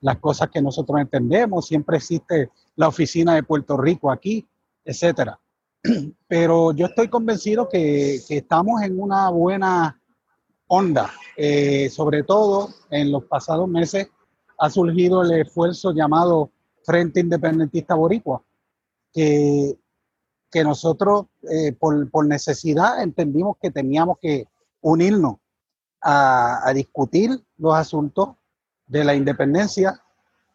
Speaker 5: las cosas que nosotros entendemos, siempre existe la oficina de Puerto Rico aquí, etcétera. Pero yo estoy convencido que, estamos en una buena onda, eh, sobre todo en los pasados meses ha surgido el esfuerzo llamado Frente Independentista Boricua, que, que nosotros eh, por, por, necesidad entendimos que teníamos que unirnos a discutir los asuntos de la independencia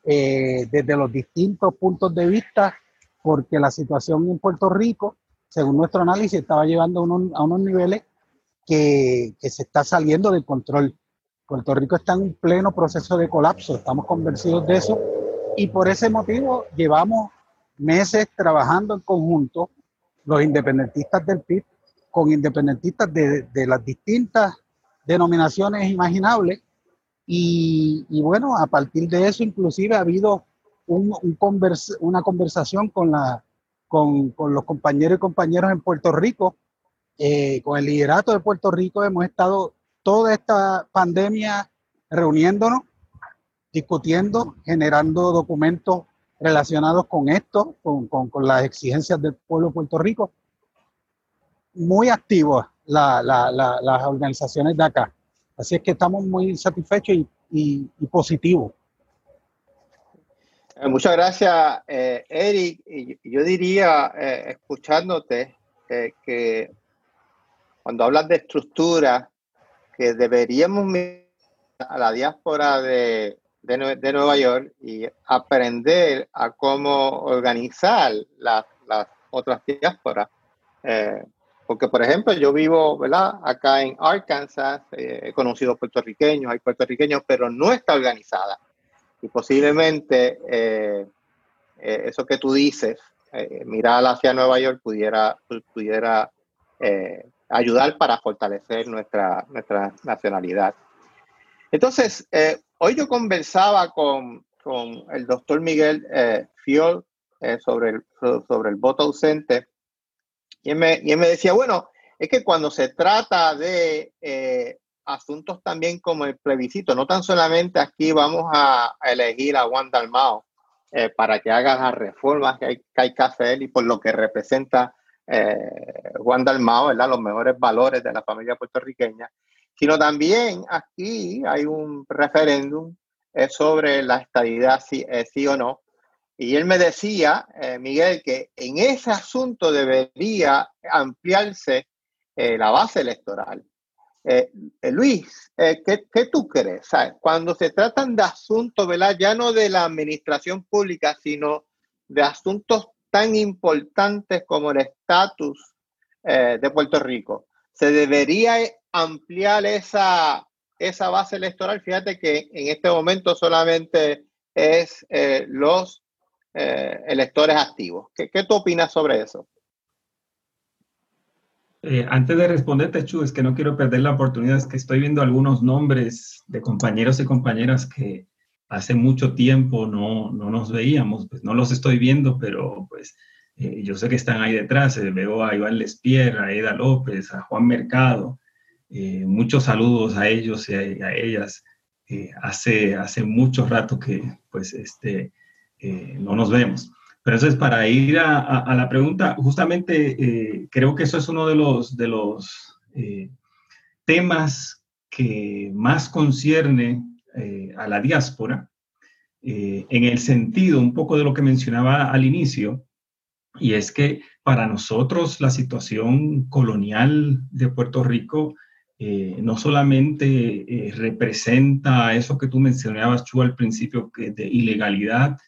Speaker 5: eh, desde los distintos puntos de vista, porque la situación en Puerto Rico, según nuestro análisis, estaba llevando a unos, a niveles que, que, se está saliendo de control. Puerto Rico está en pleno proceso de colapso, estamos convencidos de eso, y por ese motivo llevamos meses trabajando en conjunto los independentistas del PIB con independentistas de, de las distintas denominaciones imaginables y, bueno, a partir de eso inclusive ha habido un, una conversación con, la, con, con, los compañeros y compañeros en Puerto Rico, eh, con el liderato de Puerto Rico, hemos estado toda esta pandemia reuniéndonos, discutiendo, generando documentos relacionados con esto, con, con, con las exigencias del pueblo de Puerto Rico. Muy activos la, la, las organizaciones de acá. Así es que estamos muy satisfechos y, positivos.
Speaker 1: Eh, muchas gracias, eh, Eric. Y yo diría, eh, escuchándote, que cuando hablas de estructura, que deberíamos mirar a la diáspora de, de, Nueva York y aprender a cómo organizar las, las otras diásporas. Porque, por ejemplo, yo vivo, ¿verdad? Acá en Arkansas, eh, he conocido puertorriqueños, hay puertorriqueños, pero no está organizada. Y posiblemente eh, eh, eso que tú dices, mirar hacia Nueva York pudiera, pudiera ayudar para fortalecer nuestra, nuestra nacionalidad. Entonces, hoy yo conversaba con, con el doctor Miguel Fiol sobre, el, sobre el voto ausente y él, me, decía, bueno, es que cuando se trata de eh, asuntos también como el plebiscito, no tan solamente aquí vamos a, elegir a Juan Dalmao eh, para que haga las reformas que hay, que, hay que hacer y por lo que representa eh, Juan Dalmao, los mejores valores de la familia puertorriqueña, sino también aquí hay un referéndum sobre la estadidad, si, sí o no. Y él me decía, Miguel, que en ese asunto debería ampliarse la base electoral. Eh, eh, Luis, eh, ¿qué, tú crees? Cuando se tratan de asuntos, ¿verdad? Ya no de la administración pública, sino de asuntos tan importantes como el estatus de Puerto Rico, ¿se debería ampliar esa, esa base electoral? Fíjate que en este momento solamente es los electores activos. ¿Qué, ¿Qué tú opinas sobre eso?
Speaker 2: Eh, antes de responderte, Chu, es que no quiero perder la oportunidad, es que estoy viendo algunos nombres de compañeros y compañeras que hace mucho tiempo no, no nos veíamos, pues no los estoy viendo, pero pues eh, yo sé que están ahí detrás, eh, veo a Iván Lespier, a Eda López, a Juan Mercado, muchos saludos a ellos y a, ellas. hace, hace mucho rato que pues este, no nos vemos. Pero entonces, para ir a, la pregunta, justamente eh, creo que eso es uno de los, de los eh, temas que más concierne eh, a la diáspora, en el sentido un poco de lo que mencionaba al inicio, y es que para nosotros la situación colonial de Puerto Rico no solamente representa eso que tú mencionabas, Chu, al principio, que de ilegalidad,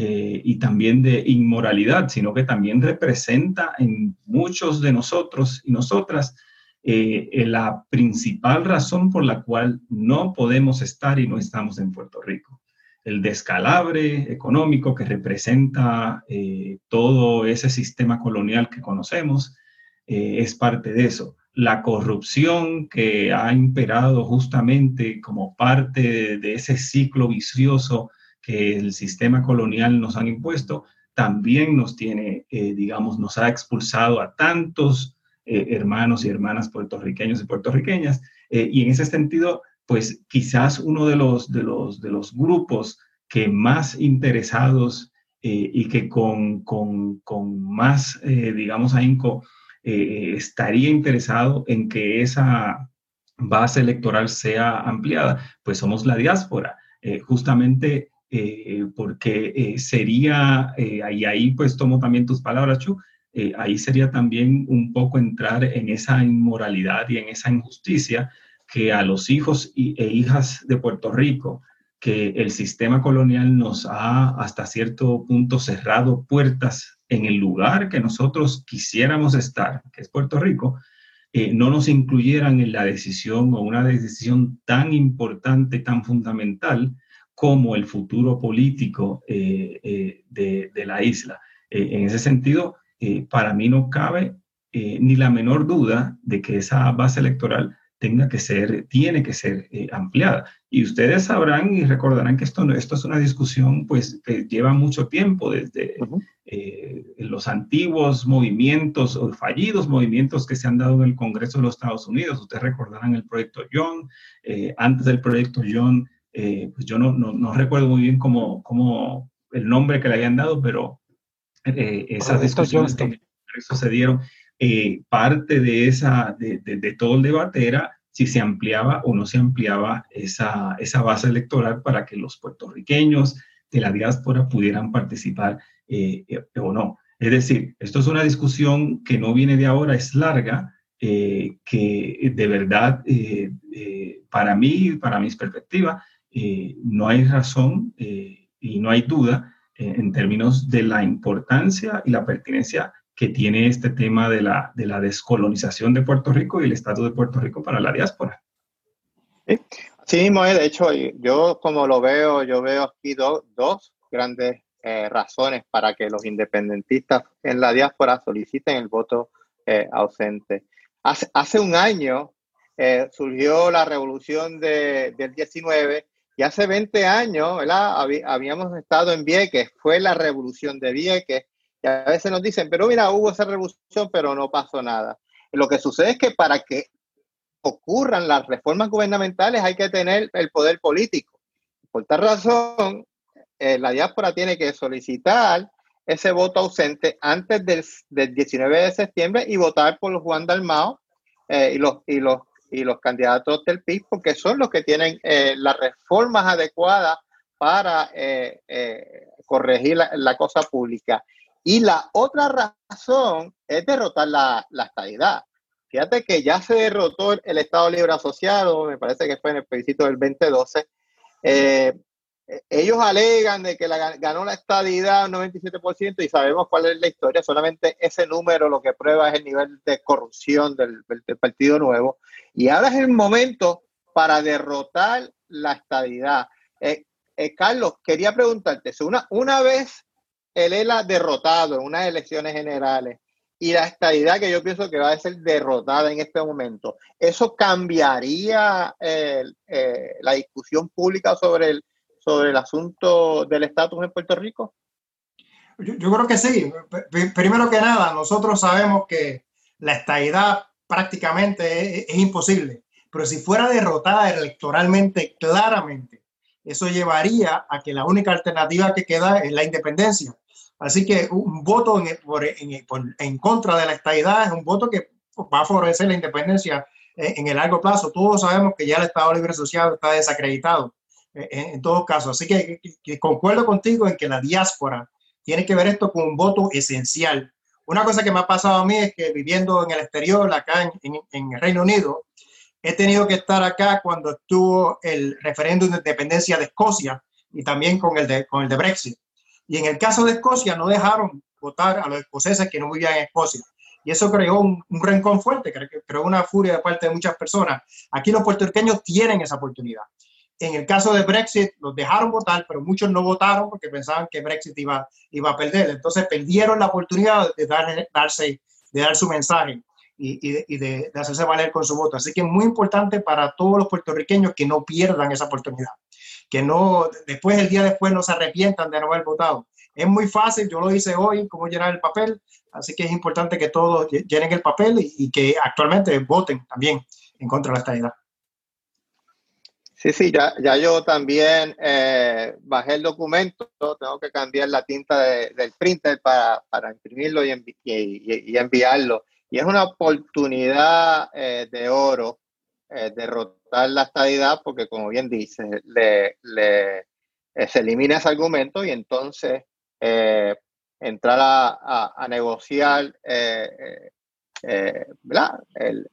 Speaker 2: eh, y también de inmoralidad, sino que también representa en muchos de nosotros y nosotras eh, la principal razón por la cual no podemos estar y no estamos en Puerto Rico. El descalabre económico que representa eh, todo ese sistema colonial que conocemos es parte de eso. La corrupción que ha imperado justamente como parte de ese ciclo vicioso que el sistema colonial nos han impuesto, también nos tiene, eh, digamos, nos ha expulsado a tantos eh, hermanos y hermanas puertorriqueños y puertorriqueñas. Eh, y en ese sentido, pues quizás uno de los, de los, de los grupos que más interesados y que con, con, con más, digamos, ahínco, estaría interesado en que esa base electoral sea ampliada, pues somos la diáspora. justamente eh, porque eh, sería, eh, y ahí pues tomo también tus palabras, Chu, ahí sería también un poco entrar en esa inmoralidad y en esa injusticia que a los hijos e hijas de Puerto Rico, que el sistema colonial nos ha hasta cierto punto cerrado puertas en el lugar que nosotros quisiéramos estar, que es Puerto Rico, no nos incluyeran en la decisión o una decisión tan importante, tan fundamental, como el futuro político eh, eh, de, la isla. Eh, en ese sentido, para mí no cabe ni la menor duda de que esa base electoral tenga que ser, tiene que ser ampliada. Y ustedes sabrán y recordarán que esto, esto es una discusión pues, que lleva mucho tiempo, desde los antiguos movimientos o fallidos movimientos que se han dado en el Congreso de los Estados Unidos. Ustedes recordarán el proyecto John, antes del proyecto John eh, pues yo no, no, recuerdo muy bien cómo, cómo, el nombre que le habían dado, pero eh, esas discusiones que sucedieron, eh, parte de, esa, de, de, todo el debate era si se ampliaba o no se ampliaba esa, esa base electoral para que los puertorriqueños de la diáspora pudieran participar o no. Es decir, esto es una discusión que no viene de ahora, es larga, que de verdad, para mí, para mis perspectivas, eh, no hay razón eh, y no hay duda eh, en términos de la importancia y la pertinencia que tiene este tema de la, de la descolonización de Puerto Rico y el estatus de Puerto Rico para la diáspora.
Speaker 1: Sí, mismo de hecho, yo como lo veo, yo veo aquí dos grandes razones para que los independentistas en la diáspora soliciten el voto ausente. Hace, hace, un año surgió la revolución de, del 19 y hace 20 años, ¿verdad? Habíamos estado en Vieques, fue la revolución de Vieques, y a veces nos dicen, pero mira, hubo esa revolución, pero no pasó nada. Lo que sucede es que para que ocurran las reformas gubernamentales hay que tener el poder político. Por tal razón, eh, la diáspora tiene que solicitar ese voto ausente antes del, 19 de septiembre y votar por Juan Dalmao eh, y, los, y, los, y los candidatos del PIB, porque son los que tienen eh, las reformas adecuadas para corregir la, cosa pública. Y la otra razón es derrotar la, la estadidad. Fíjate que ya se derrotó el Estado Libre Asociado, me parece que fue en el plebiscito del 2012. Eh, ellos alegan de que la, ganó la estadidad un 97% y sabemos cuál es la historia, solamente ese número lo que prueba es el nivel de corrupción del, Partido Nuevo. Y ahora es el momento para derrotar la estadidad. Eh, eh, Carlos, quería preguntarte, una, una vez el ELA derrotado en unas elecciones generales, y la estabilidad que yo pienso que va a ser derrotada en este momento. ¿Eso cambiaría eh, la discusión pública sobre el, sobre el asunto del estatus en Puerto Rico?
Speaker 3: Yo, creo que sí. Primero que nada, nosotros sabemos que la estabilidad prácticamente es, es imposible, pero si fuera derrotada electoralmente claramente, eso llevaría a que la única alternativa que queda es la independencia. Así que un voto en, contra de la estabilidad es un voto que va a favorecer la independencia en, el largo plazo. Todos sabemos que ya el Estado Libre Asociado está desacreditado eh, en, todos casos. Así que, concuerdo contigo en que la diáspora tiene que ver esto con un voto esencial. Una cosa que me ha pasado a mí es que viviendo en el exterior, acá en, el Reino Unido, he tenido que estar acá cuando estuvo el referéndum de independencia de Escocia y también con el de, con el de Brexit. Y en el caso de Escocia no dejaron votar a los escoceses que no vivían en Escocia. Y eso creó un, un rencón fuerte, creó una furia de parte de muchas personas. Aquí los puertorriqueños tienen esa oportunidad. En el caso de Brexit, los dejaron votar, pero muchos no votaron porque pensaban que Brexit iba, iba a perder. Entonces perdieron la oportunidad de, dar, darse, de dar su mensaje y, y, de, de, hacerse valer con su voto. Así que es muy importante para todos los puertorriqueños que no pierdan esa oportunidad que no, después, el día después, no se arrepientan de no haber votado. Es muy fácil, yo lo hice hoy, cómo llenar el papel, así que es importante que todos llenen el papel y, que actualmente voten también en contra de la estabilidad.
Speaker 1: Sí, sí, ya, ya yo también eh, bajé el documento, tengo que cambiar la tinta del printer para, para imprimirlo y, enviarlo. Y es una oportunidad eh, de oro eh, derrotar la estadidad porque, como bien dice, le, le se elimina ese argumento y entonces entrar a, a, negociar la, el,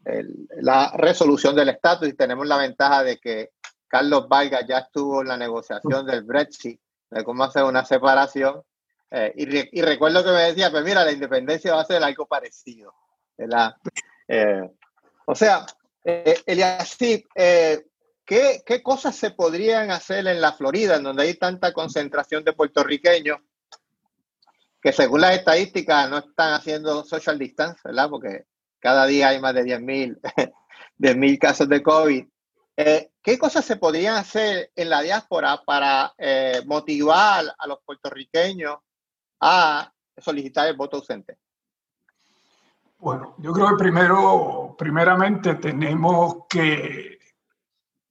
Speaker 1: la resolución del estatus y tenemos la ventaja de que Carlos Vargas ya estuvo en la negociación del Brexit, de cómo hacer una separación. y, y, recuerdo que me decía, pues mira, la independencia va a ser algo parecido. ¿verdad? o sea, eh, eh, ¿qué, ¿qué, cosas se podrían hacer en la Florida, en donde hay tanta concentración de puertorriqueños, que según las estadísticas no están haciendo social distance, ¿verdad? Porque cada día hay más de 10.000 casos de COVID. Eh, ¿Qué cosas se podrían hacer en la diáspora para eh, motivar a los puertorriqueños a solicitar el voto ausente?
Speaker 4: Bueno, yo creo que primero, primeramente tenemos que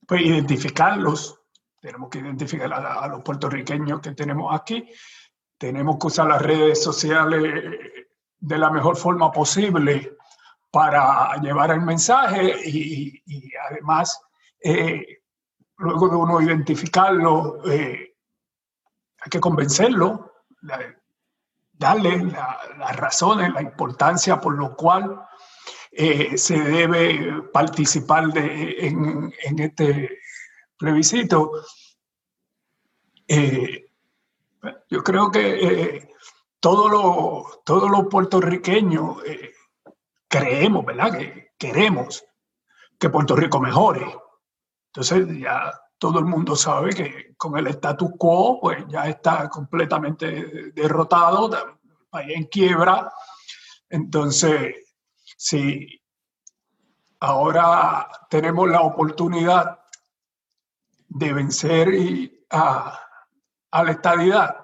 Speaker 4: pues, identificarlos, tenemos que identificar a, los puertorriqueños que tenemos aquí, tenemos que usar las redes sociales de la mejor forma posible para llevar el mensaje y, además, eh, luego de uno identificarlo, eh, hay que convencerlo darle las razones, la importancia por lo cual eh, se debe participar de, en, este plebiscito. Yo creo que todos los todo lo puertorriqueños creemos, ¿verdad? Que queremos que Puerto Rico mejore. Entonces ya todo el mundo sabe que con el status quo, pues ya está completamente derrotado, país en quiebra. Entonces, si ahora tenemos la oportunidad de vencer a, la estadidad,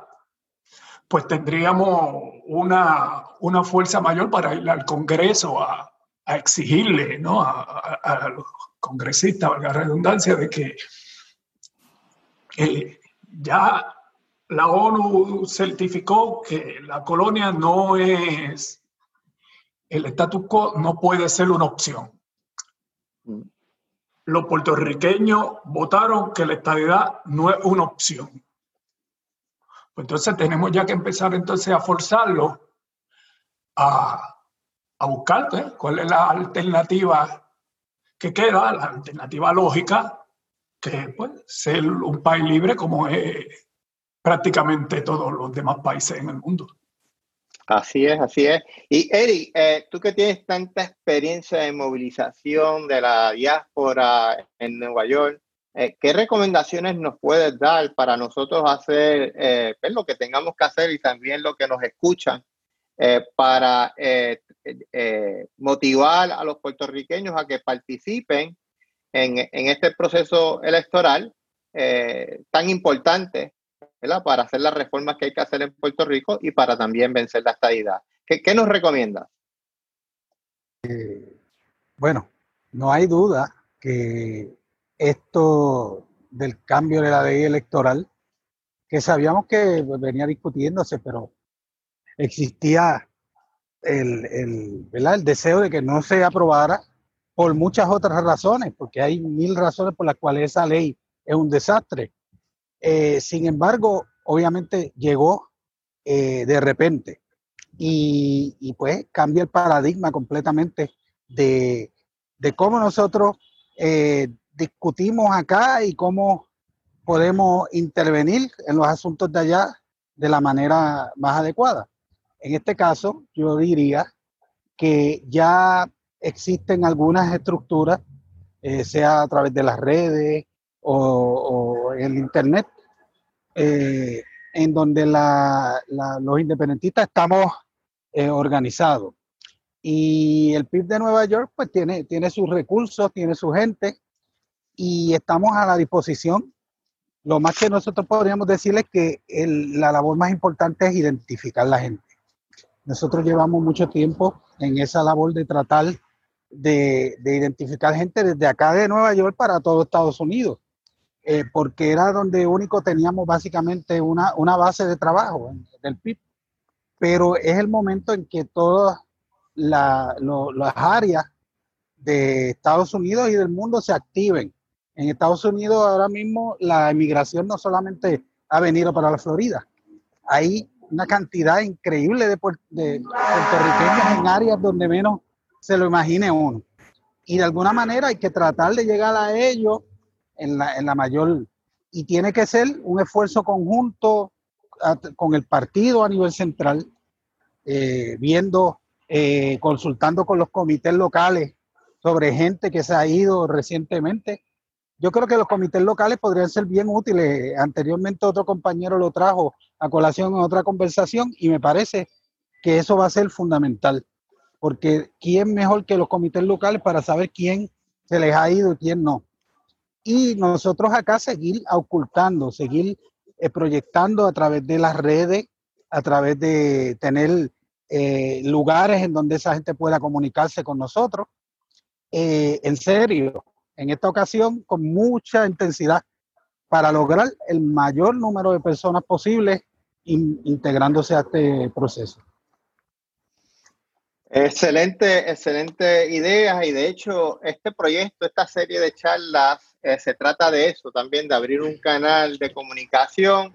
Speaker 4: pues tendríamos una, una, fuerza mayor para ir al Congreso a, exigirle ¿no? a, los congresistas, valga la redundancia, de que ya la ONU certificó que la colonia no es, el status quo no puede ser una opción. Mm. Los puertorriqueños votaron que la estabilidad no es una opción. Pues entonces tenemos ya que empezar entonces a forzarlo a, a buscar pues, cuál es la alternativa que queda, la alternativa lógica, que pues ser un país libre como es prácticamente todos los demás países en el mundo.
Speaker 1: Así es, así es. Y Eric, eh, tú que tienes tanta experiencia de movilización de la diáspora en Nueva York, eh, ¿qué recomendaciones nos puedes dar para nosotros hacer eh, pues, lo que tengamos que hacer y también lo que nos escuchan para motivar a los puertorriqueños a que participen en, en este proceso electoral tan importante para hacer las reformas que hay que hacer en Puerto Rico y para también vencer la estadidad. ¿Qué, qué nos recomiendas?
Speaker 5: Eh, bueno, no hay duda que esto del cambio de la ley electoral, que sabíamos que venía discutiéndose, pero existía el, el, el deseo de que no se aprobara por muchas otras razones, porque hay mil razones por las cuales esa ley es un desastre. Eh, sin embargo, obviamente llegó eh, de repente y, pues cambia el paradigma completamente de, cómo nosotros eh, discutimos acá y cómo podemos intervenir en los asuntos de allá de la manera más adecuada. En este caso, yo diría que ya existen algunas estructuras, sea a través de las redes o, el Internet, eh, en donde los independentistas estamos eh, organizados. Y el PIB de Nueva York pues tiene, tiene sus recursos, tiene su gente y estamos a la disposición. Lo más que nosotros podríamos decirles que la labor más importante es identificar la gente. Nosotros llevamos mucho tiempo en esa labor de tratar de, de identificar gente desde acá de Nueva York para todo Estados Unidos eh, porque era donde único teníamos básicamente una, una base de trabajo del PIB. Pero es el momento en que todas las áreas de Estados Unidos y del mundo se activen. En Estados Unidos ahora mismo la emigración no solamente ha venido para la Florida, hay una cantidad increíble de, puertorriqueños en áreas donde menos se lo imagine uno. Y de alguna manera hay que tratar de llegar a ellos en la, en la mayor, y tiene que ser un esfuerzo conjunto con el partido a nivel central, eh, viendo, eh, consultando con los comités locales sobre gente que se ha ido recientemente. Yo creo que los comités locales podrían ser bien útiles. Anteriormente otro compañero lo trajo a colación en otra conversación y me parece que eso va a ser fundamental, porque ¿quién mejor que los comités locales para saber quién se les ha ido y quién no? y nosotros acá seguir ocultando, seguir eh, proyectando a través de las redes, a través de tener eh, lugares en donde esa gente pueda comunicarse con nosotros. Eh, en serio, en esta ocasión con mucha intensidad para lograr el mayor número de personas posible integrándose a este proceso.
Speaker 1: Excelente, excelente idea y de hecho este proyecto, esta serie de charlas eh, se trata de eso también, de abrir un canal de comunicación.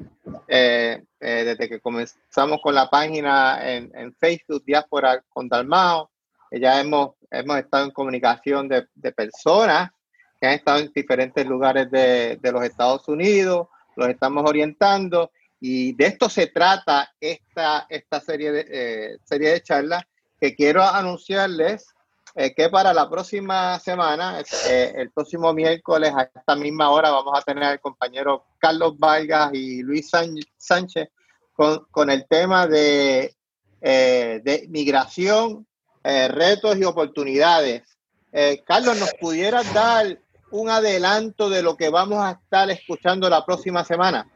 Speaker 1: Eh, eh, desde que comenzamos con la página en, en Facebook, Diáspora con Dalmao, ya hemos, hemos estado en comunicación de, personas que han estado en diferentes lugares de, de, los Estados Unidos, los estamos orientando y de esto se trata esta, esta serie, de, serie de charlas que quiero anunciarles eh, que para la próxima semana, eh, el próximo miércoles a esta misma hora, vamos a tener al compañero Carlos Vargas y Luis Sánchez con, con el tema de, eh, de migración, retos y oportunidades. Carlos, ¿nos pudieras dar un adelanto de lo que vamos a estar escuchando la próxima semana?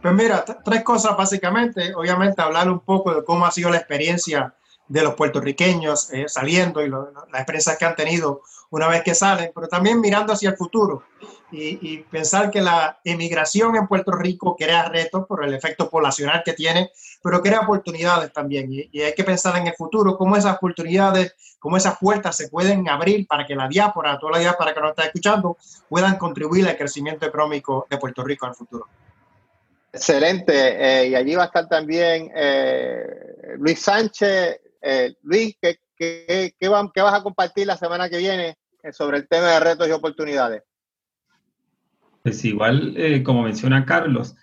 Speaker 3: Pues mira, tres cosas básicamente. Obviamente hablar un poco de cómo ha sido la experiencia de los puertorriqueños eh, saliendo y las experiencias que han tenido una vez que salen, pero también mirando hacia el futuro y, pensar que la emigración en Puerto Rico crea retos por el efecto poblacional que tiene, pero crea oportunidades también. Y, hay que pensar en el futuro, cómo esas oportunidades, cómo esas puertas se pueden abrir para que la diáspora, toda la diáspora que nos está escuchando, puedan contribuir al crecimiento económico de Puerto Rico en el futuro.
Speaker 1: Excelente. Eh, y allí va a estar también eh, Luis Sánchez. Eh, Luis, ¿qué, vas a compartir la semana que viene sobre el tema de retos y oportunidades?
Speaker 2: Pues igual, como menciona Carlos,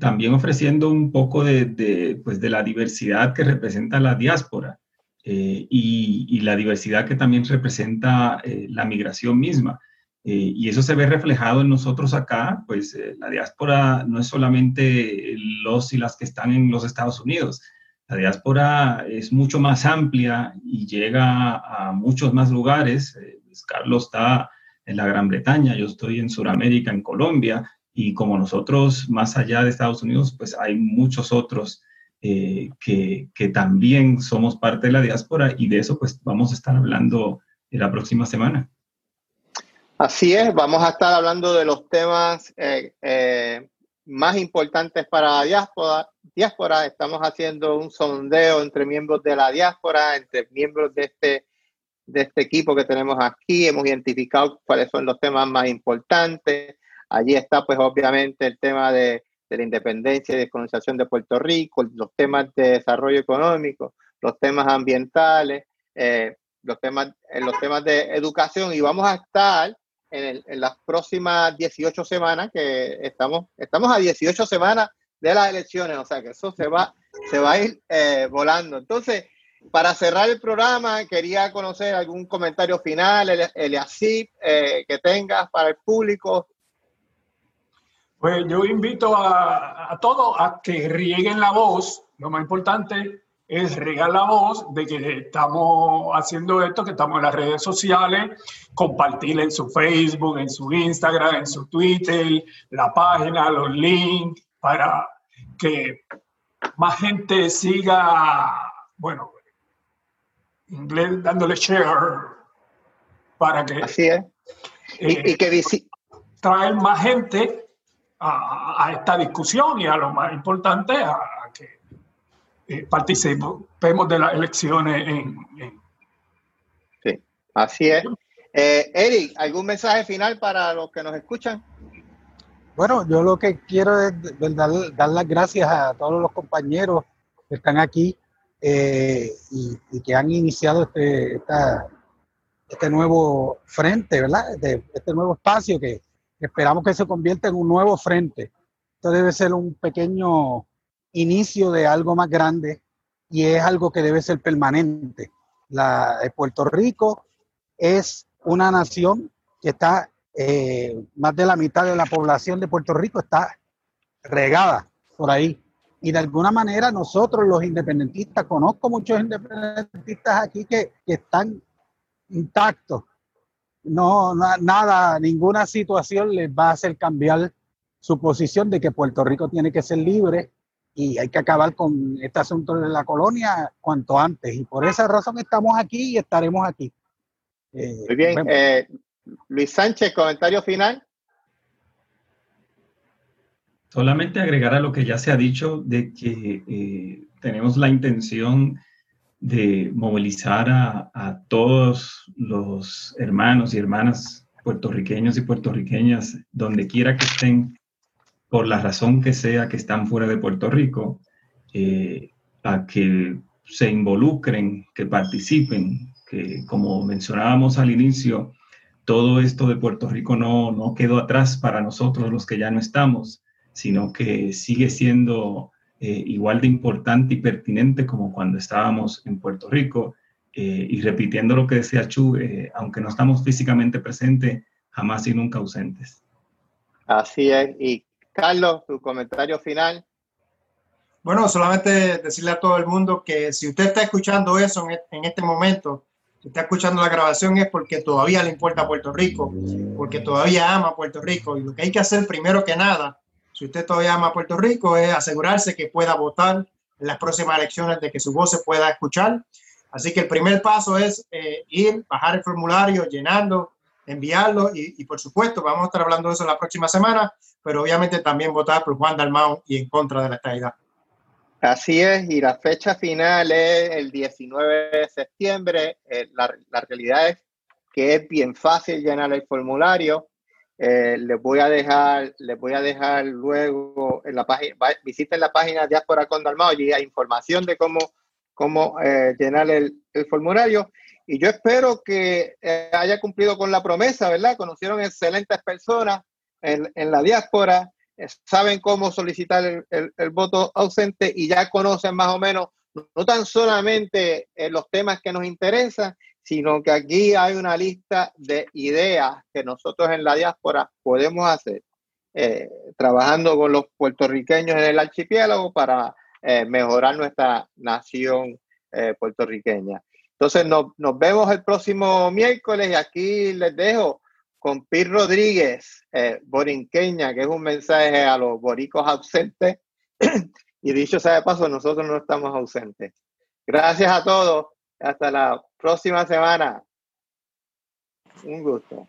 Speaker 2: también ofreciendo un poco de, de, pues de, la diversidad que representa la diáspora y, y, la diversidad que también representa la migración misma. Eh, y eso se ve reflejado en nosotros acá, pues eh, la diáspora no es solamente los y las que están en los Estados Unidos. La diáspora es mucho más amplia y llega a muchos más lugares. Eh, Carlos está en la Gran Bretaña, yo estoy en Sudamérica, en Colombia, y como nosotros más allá de Estados Unidos, pues hay muchos otros que, que también somos parte de la diáspora y de eso pues vamos a estar hablando la próxima semana.
Speaker 1: Así es, vamos a estar hablando de los temas eh, eh, más importantes para la diáspora. diáspora. Estamos haciendo un sondeo entre miembros de la diáspora, entre miembros de este, de este equipo que tenemos aquí. Hemos identificado cuáles son los temas más importantes. Allí está, pues, obviamente, el tema de, la independencia y descolonización de Puerto Rico, los temas de desarrollo económico, los temas ambientales, eh, los, temas, los temas de educación. Y vamos a estar en, las próximas 18 semanas, que estamos, estamos a 18 semanas de las elecciones, o sea que eso se va, se va a ir eh, volando. Entonces, para cerrar el programa, quería conocer algún comentario final, el, el eh, que tengas para el público.
Speaker 4: Pues yo invito a, a todos a que rieguen la voz, lo más importante, es regar la voz de que estamos haciendo esto, que estamos en las redes sociales, compartir en su Facebook, en su Instagram, en su Twitter, la página, los links, para que más gente siga, bueno, inglés dándole share, para que...
Speaker 1: Así es. y,
Speaker 4: eh, que traer más gente a, a, esta discusión y a lo más importante, a, eh, participemos de las elecciones en,
Speaker 1: Sí, así es. Eh, Eric, ¿algún mensaje final para los que nos escuchan?
Speaker 5: Bueno, yo lo que quiero es dar, las gracias a todos los compañeros que están aquí eh, y, que han iniciado este, este nuevo frente, ¿verdad? Este, este nuevo espacio que, que esperamos que se convierta en un nuevo frente. Esto debe ser un pequeño inicio de algo más grande y es algo que debe ser permanente. La, eh, Puerto Rico es una nación que está, eh, más de la mitad de la población de Puerto Rico está regada por ahí. Y de alguna manera nosotros los independentistas, conozco muchos independentistas aquí que, que están intactos. No, nada, ninguna situación les va a hacer cambiar su posición de que Puerto Rico tiene que ser libre y hay que acabar con este asunto de la colonia cuanto antes. Y por esa razón estamos aquí y estaremos aquí.
Speaker 1: Eh, Muy bien. Eh, Luis Sánchez, comentario final.
Speaker 2: Solamente agregar a lo que ya se ha dicho de que eh, tenemos la intención de movilizar a, todos los hermanos y hermanas puertorriqueños y puertorriqueñas, donde quiera que estén, por la razón que sea que están fuera de Puerto Rico, eh, a que se involucren, que participen, que como mencionábamos al inicio, todo esto de Puerto Rico no, no quedó atrás para nosotros los que ya no estamos, sino que sigue siendo eh, igual de importante y pertinente como cuando estábamos en Puerto Rico. Eh, y repitiendo lo que decía Chu, aunque no estamos físicamente presentes, jamás y nunca ausentes.
Speaker 1: Así es, y Carlos, tu comentario final.
Speaker 3: Bueno, solamente decirle a todo el mundo que si usted está escuchando eso en este momento, si está escuchando la grabación es porque todavía le importa Puerto Rico, porque todavía ama Puerto Rico. Y lo que hay que hacer primero que nada, si usted todavía ama Puerto Rico, es asegurarse que pueda votar en las próximas elecciones, de que su voz se pueda escuchar Así que el primer paso es eh, ir, bajar el formulario, llenarlo, enviarlo y, por supuesto vamos a estar hablando de eso la próxima semana, pero obviamente también votar por Juan Dalmau y en contra de la estadidad.
Speaker 1: Así es, y la fecha final es el 19 de septiembre. Eh, la, la, realidad es que es bien fácil llenar el formulario. Eh, les voy a dejar, les voy a dejar luego en la página, visiten la página Diáspora con Dalmao y hay información de cómo, cómo eh, llenar el, el, formulario. Y yo espero que eh, haya cumplido con la promesa, ¿verdad? Conocieron excelentes personas en, en la diáspora saben cómo solicitar el, el, voto ausente y ya conocen más o menos no tan solamente eh, los temas que nos interesan, sino que aquí hay una lista de ideas que nosotros en la diáspora podemos hacer, eh, trabajando con los puertorriqueños en el archipiélago para eh, mejorar nuestra nación puertorriqueña. Entonces nos, nos, vemos el próximo miércoles y aquí les dejo con Pir Rodríguez, eh, borinqueña, que es un mensaje a los boricos ausentes. y dicho sea de paso, nosotros no estamos ausentes. Gracias a todos. Hasta la próxima semana. Un gusto.